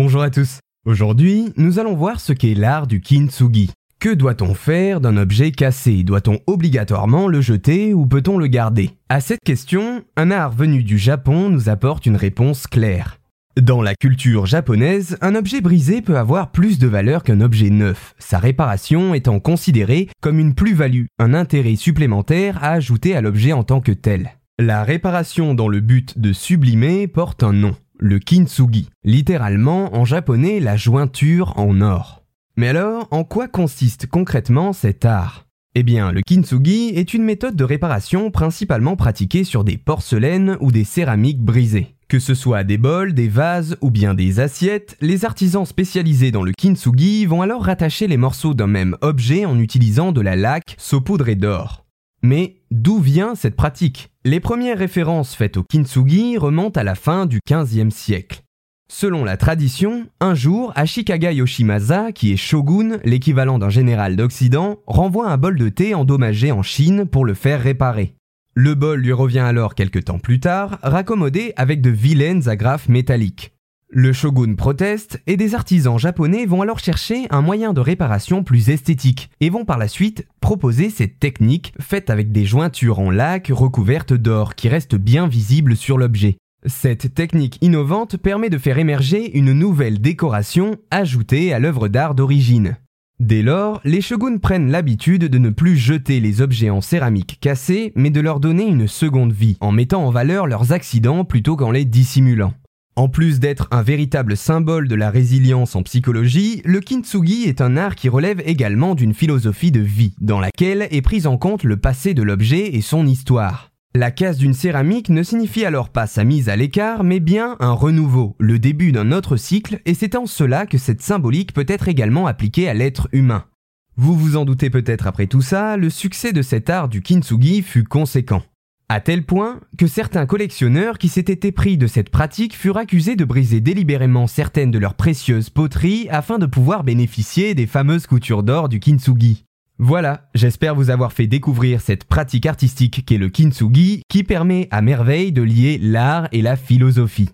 Bonjour à tous. Aujourd'hui, nous allons voir ce qu'est l'art du kintsugi. Que doit-on faire d'un objet cassé? Doit-on obligatoirement le jeter ou peut-on le garder? À cette question, un art venu du Japon nous apporte une réponse claire. Dans la culture japonaise, un objet brisé peut avoir plus de valeur qu'un objet neuf, sa réparation étant considérée comme une plus-value, un intérêt supplémentaire à ajouter à l'objet en tant que tel. La réparation dans le but de sublimer porte un nom, le kintsugi, littéralement en japonais la jointure en or. Mais alors, en quoi consiste concrètement cet art? Eh bien, le kintsugi est une méthode de réparation principalement pratiquée sur des porcelaines ou des céramiques brisées. Que ce soit des bols, des vases ou bien des assiettes, les artisans spécialisés dans le kintsugi vont alors rattacher les morceaux d'un même objet en utilisant de la laque saupoudrée d'or. Mais d'où vient cette pratique? Les premières références faites au kintsugi remontent à la fin du XVe siècle. Selon la tradition, un jour, Ashikaga Yoshimasa, qui est shogun, l'équivalent d'un général d'Occident, renvoie un bol de thé endommagé en Chine pour le faire réparer. Le bol lui revient alors quelque temps plus tard, raccommodé avec de vilaines agrafes métalliques. Le shogun proteste et des artisans japonais vont alors chercher un moyen de réparation plus esthétique et vont par la suite proposer cette technique faite avec des jointures en laque recouvertes d'or qui restent bien visibles sur l'objet. Cette technique innovante permet de faire émerger une nouvelle décoration ajoutée à l'œuvre d'art d'origine. Dès lors, les shoguns prennent l'habitude de ne plus jeter les objets en céramique cassés, mais de leur donner une seconde vie, en mettant en valeur leurs accidents plutôt qu'en les dissimulant. En plus d'être un véritable symbole de la résilience en psychologie, le kintsugi est un art qui relève également d'une philosophie de vie, dans laquelle est prise en compte le passé de l'objet et son histoire. La casse d'une céramique ne signifie alors pas sa mise à l'écart, mais bien un renouveau, le début d'un autre cycle, et c'est en cela que cette symbolique peut être également appliquée à l'être humain. Vous vous en doutez peut-être après tout ça, le succès de cet art du kintsugi fut conséquent. À tel point que certains collectionneurs qui s'étaient épris de cette pratique furent accusés de briser délibérément certaines de leurs précieuses poteries afin de pouvoir bénéficier des fameuses coutures d'or du kintsugi. Voilà, j'espère vous avoir fait découvrir cette pratique artistique qu'est le kintsugi qui permet à merveille de lier l'art et la philosophie.